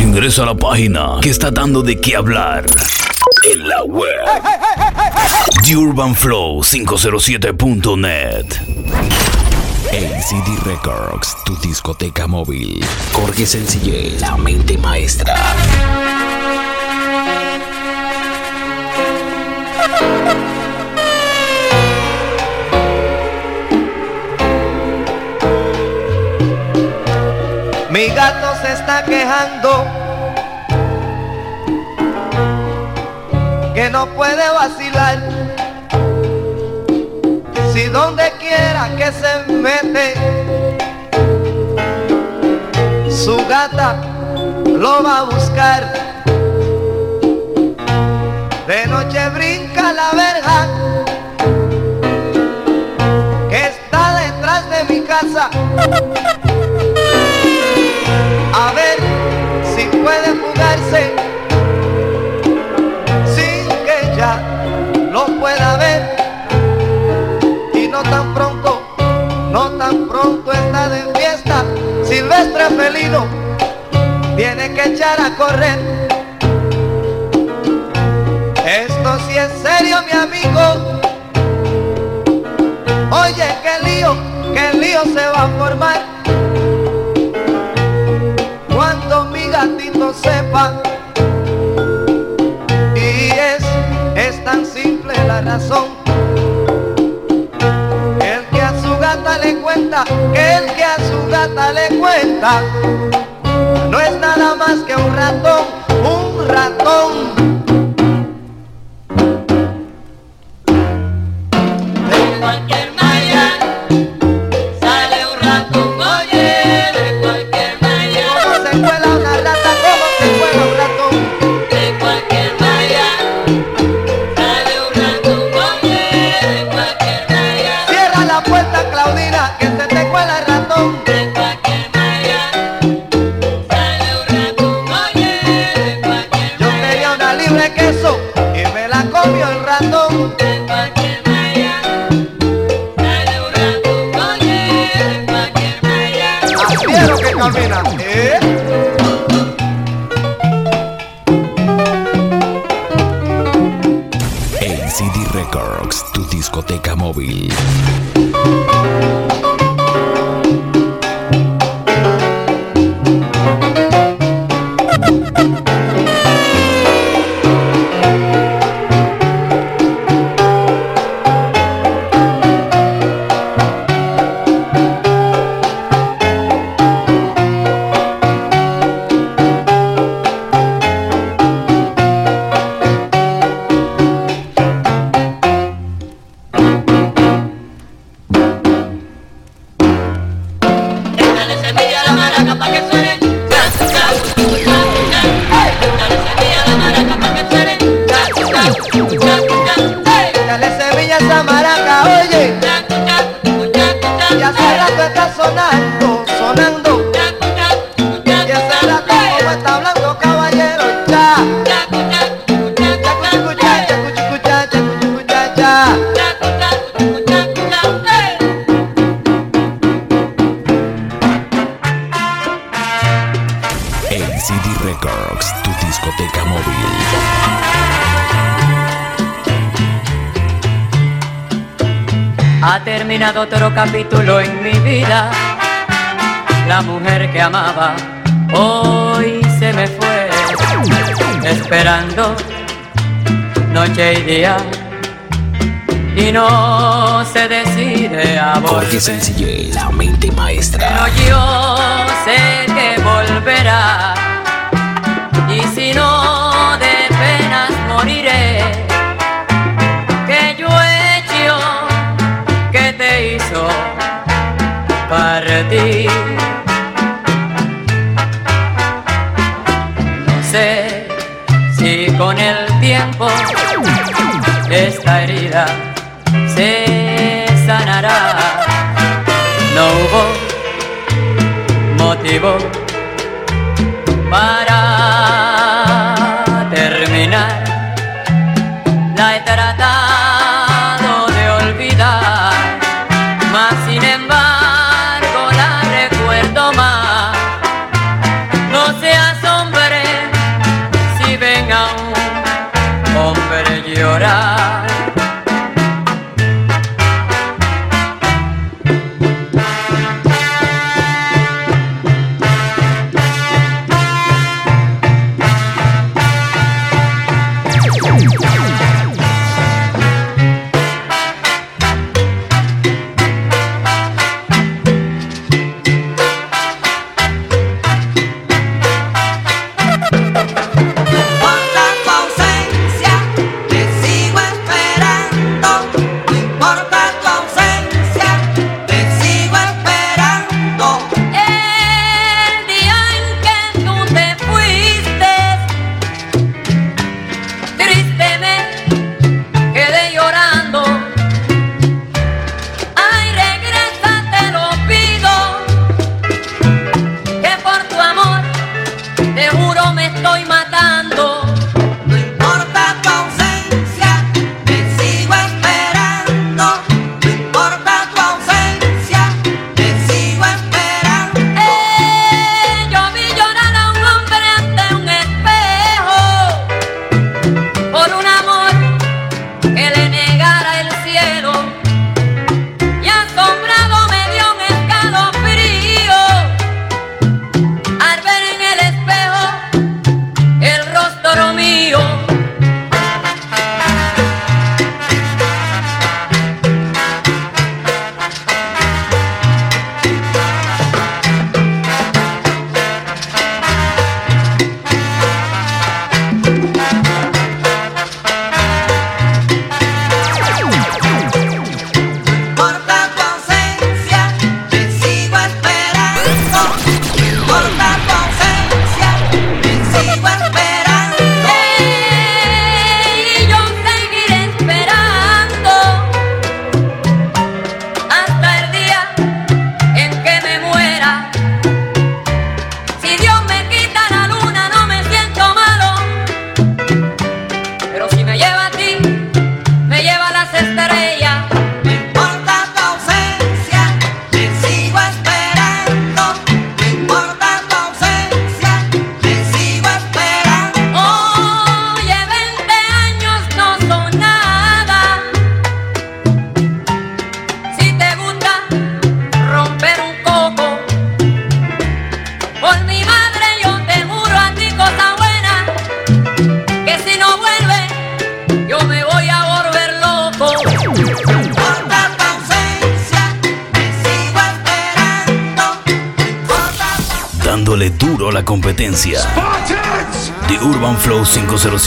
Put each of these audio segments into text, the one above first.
Ingresa a la página que está dando de qué hablar en la web. TheUrbanFlow507.net ACD Records, tu discoteca móvil. Jorge Sencillez, la mente maestra. Mi gato se está quejando que no puede vacilar. Si donde quiera que se mete, su gata lo va a buscar. De noche brinca la verja que está detrás de mi casa silvestre felino tiene que echar a correr esto sí es serio mi amigo oye qué lío, qué lío se va a formar cuando mi gatito sepa. Y es, es tan simple la razón. Le cuenta, no es nada más que un ratón, un ratón. Camina. ¿Eh? ACD Records, tu discoteca móvil. Capítulo en mi vida. La mujer que amaba hoy se me fue. Esperando noche y día. Y no se decide a Jorge volver. Sencillez, la mente maestra. Pero yo sé que volverá. Y si no, de penas moriré. No sé si con el tiempo esta herida se sanará. No hubo motivo para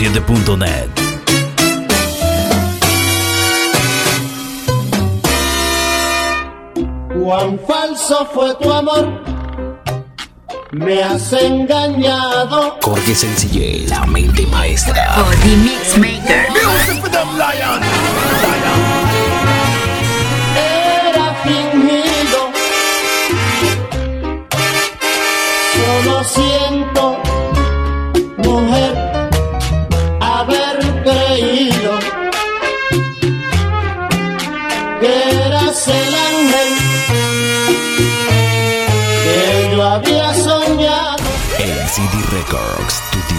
97.net. Cuán falso fue tu amor, me has engañado. Corte sencillez, la mente maestra. O The Mixmaker. Music for them lions.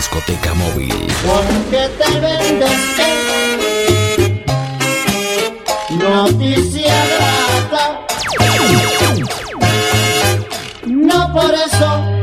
discoteca móvil. Porque te vendes noticia grata. No por eso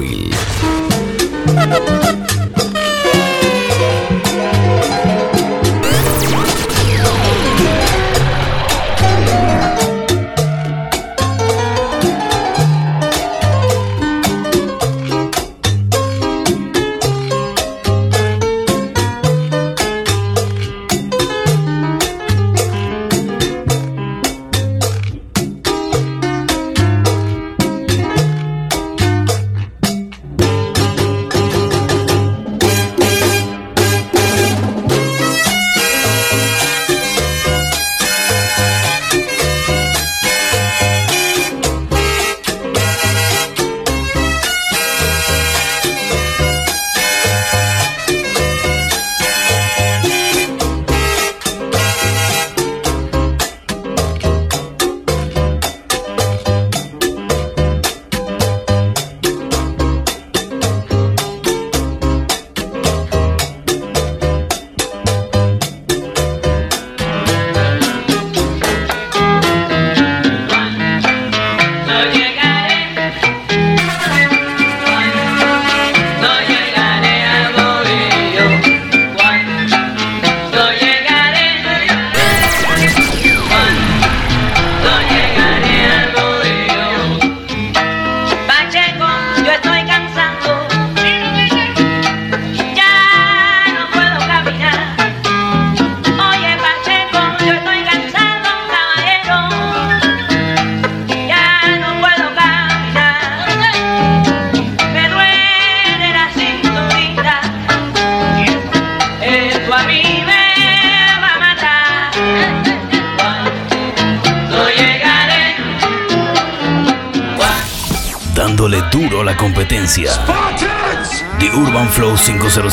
கோவில்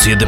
Ciência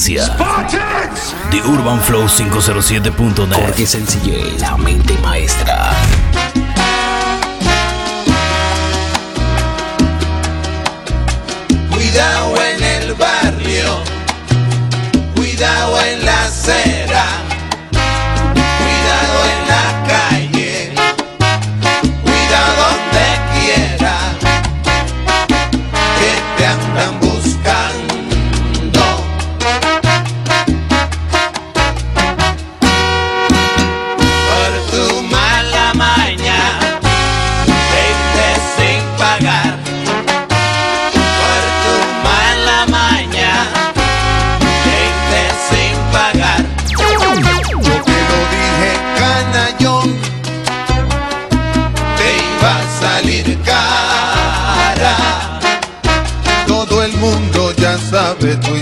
esencia. The Urban Flow 507.net. Porque sencillez, la mente maestra. Cuidado en el barrio. Cuidado en la preto e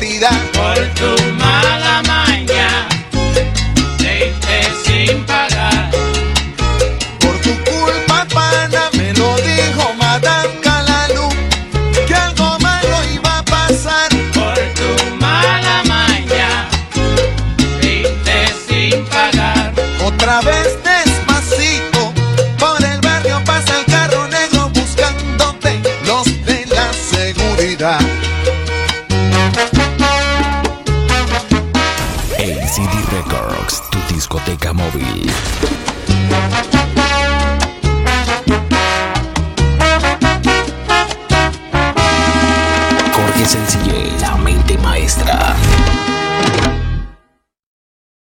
por tu mala mano.